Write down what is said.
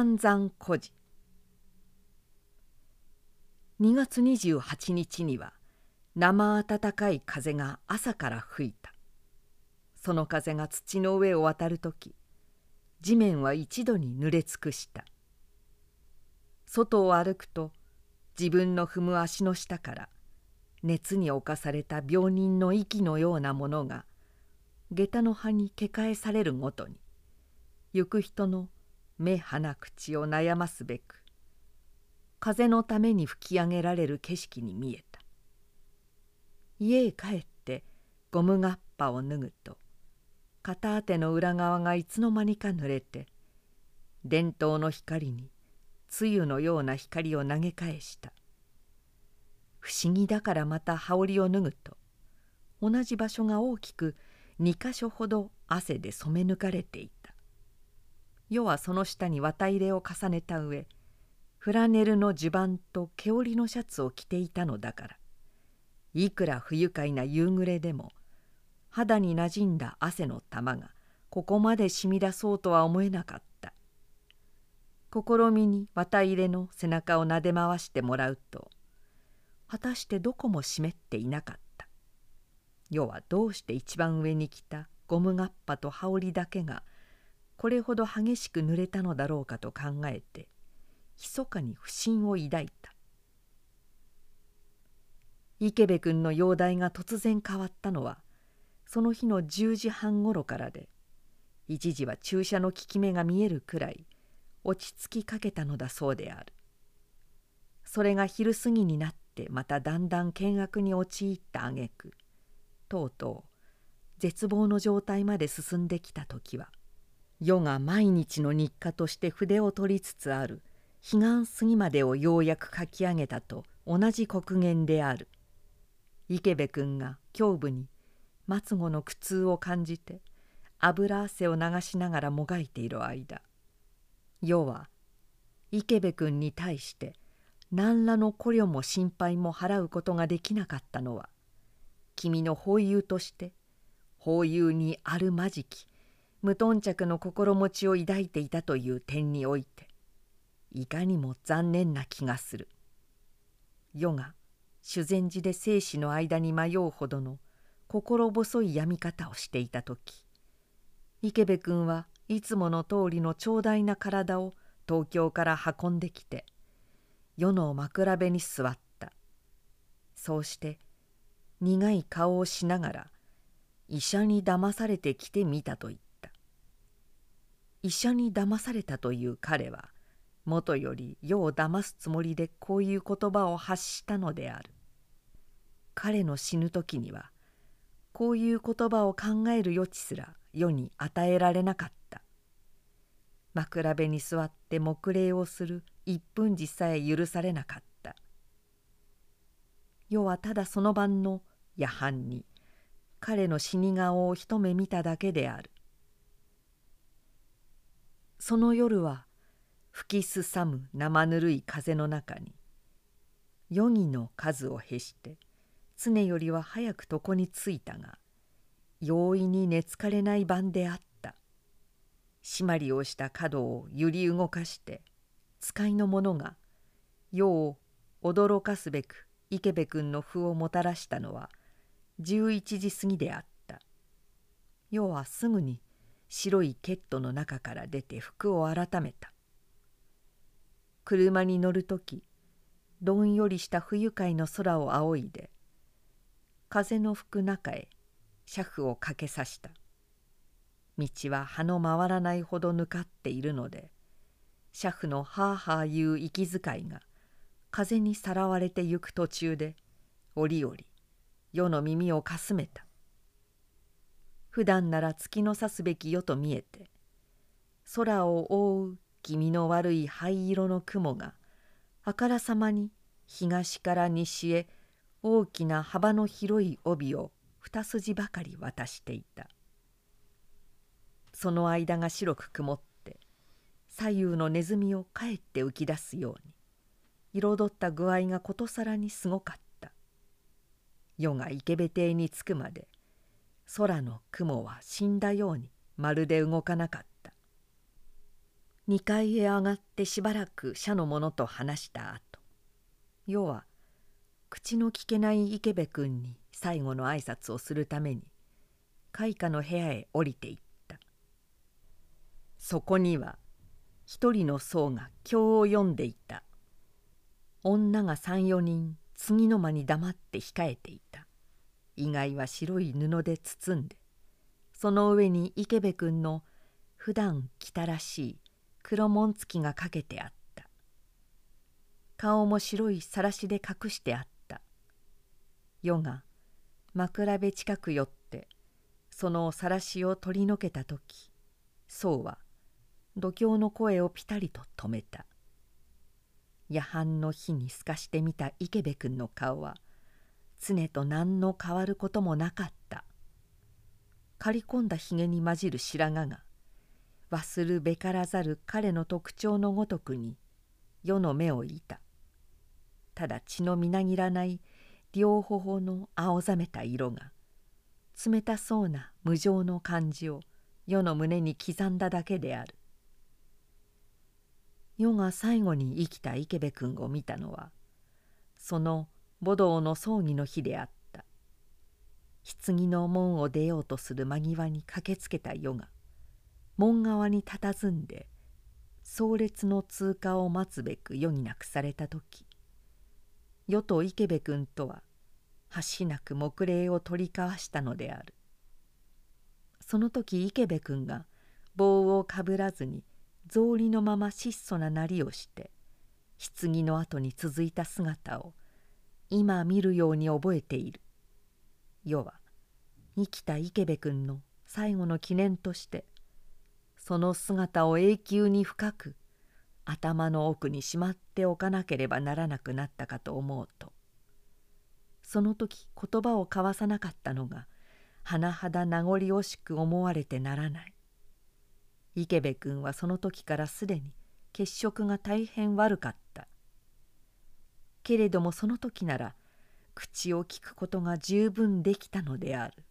三山孤児。2月28日には生暖かい風が朝から吹いた。その風が土の上を渡る時地面は一度に濡れ尽くした。外を歩くと自分の踏む足の下から熱に侵された病人の息のようなものが下駄の葉にけかえされるごとに行く人の目鼻口を悩ますべく風のために吹き上げられる景色に見えた。家へ帰ってゴムがっぱを脱ぐと片手の裏側がいつの間にか濡れて伝統の光に露のような光を投げ返した。不思議だからまた羽織を脱ぐと同じ場所が大きく2か所ほど汗で染め抜かれていた。夜はその下に綿入れを重ねた上フラネルの襦袢と毛織のシャツを着ていたのだからいくら不愉快な夕暮れでも肌になじんだ汗の玉がここまで染み出そうとは思えなかった。試みに綿入れの背中をなで回してもらうと果たしてどこも湿っていなかった。世はどうして一番上に来たゴムがっぱと羽織だけがこれほど激しく濡れたのだろうかと考えて密かに不審を抱いた。池部君の容体が突然変わったのはその日の10時半ごろからで一時は注射の効き目が見えるくらい落ち着きかけたのだそうである。それが昼過ぎになってまただんだん険悪に陥った挙句とうとう絶望の状態まで進んできた時は世が毎日の日課として筆を取りつつある。彼岸過ぎまでをようやく書き上げたと同じ刻限である。池部君が胸部に末後の苦痛を感じて油汗を流しながらもがいている間。世は池部君に対して何らの捕虜も心配も払うことができなかったのは君の法友として法友にあるまじき無頓着の心持ちを抱いていたという点においていかにも残念な気がする。世が修善寺で生死の間に迷うほどの心細い病み方をしていた時池部君はいつもの通りの長大な体を東京から運んできて世の枕辺に座ったそうして苦い顔をしながら医者に騙されてきてみたと言った医者に騙されたという彼はもとより世を騙すつもりでこういう言葉を発したのである。彼の死ぬ時にはこういう言葉を考える余地すら世に与えられなかった。枕辺に座って黙礼をする一分時さえ許されなかった。世はただその晩の夜半に彼の死に顔を一目見ただけである。その夜は吹きすさむ生ぬるい風の中に夜儀の数をへして常よりは早く床に着いたが容易に寝つかれない晩であった。締まりをした角を揺り動かして使いの者が世を驚かすべく池部君の符をもたらしたのは11時過ぎであった。世はすぐに白いケットの中から出て服を改めた。車に乗る時どんよりした不愉快の空を仰いで風の吹く中へ車夫をかけさした。道は葉の回らないほどぬかっているので車夫のハーハー言う息遣いが風にさらわれてゆく途中で折々世の耳をかすめた。普段なら月のさすべき世と見えて空を覆う気味の悪い灰色の雲があからさまに東から西へ大きな幅の広い帯を二筋ばかり渡していた。その間が白く曇って左右のネズミをかえって浮き出すように彩った具合がことさらにすごかった。夜が池辺邸に着くまで空の雲は死んだようにまるで動かなかった。2階へ上がってしばらく社の者と話した後要は口の聞けない池部君に最後の挨拶をするために開花の部屋へ降りていった。そこには一人の僧が経を読んでいた。女が34人次の間に黙って控えていた。意外は白い布で包んでその上に池部君の普段着たらしい黒紋付きがかけてあった。顔も白いさらしで隠してあった。夜が枕辺近く寄ってそのさらしを取り除けた時僧は度胸の声をぴたりと止めた。夜半の日に透かしてみた池部君の顔は常と何の変わることもなかった。刈り込んだひげに混じる白髪が忘るべからざる彼の特徴のごとくに世の目をいた。ただ血のみなぎらない両頬の青ざめた色が冷たそうな無情の感じを世の胸に刻んだだけである。世が最後に生きた池部君を見たのはその母道の葬儀の日であった。棺の門を出ようとする間際に駆けつけた世が門側に佇んで葬列の通過を待つべく余儀なくされた時与と池部君とは橋なく木礼を取り交わしたのである。その時池部君が棒をかぶらずに草履のまま質素ななりをして棺の後に続いた姿を今見るように覚えている。世は生きた池部君の最後の記念としてその姿を永久に深く頭の奥にしまっておかなければならなくなったかと思うとその時言葉を交わさなかったのが甚だ名残惜しく思われてならない。池部君はその時からすでに血色が大変悪かった。けれどもその時なら口を聞くことが十分できたのである。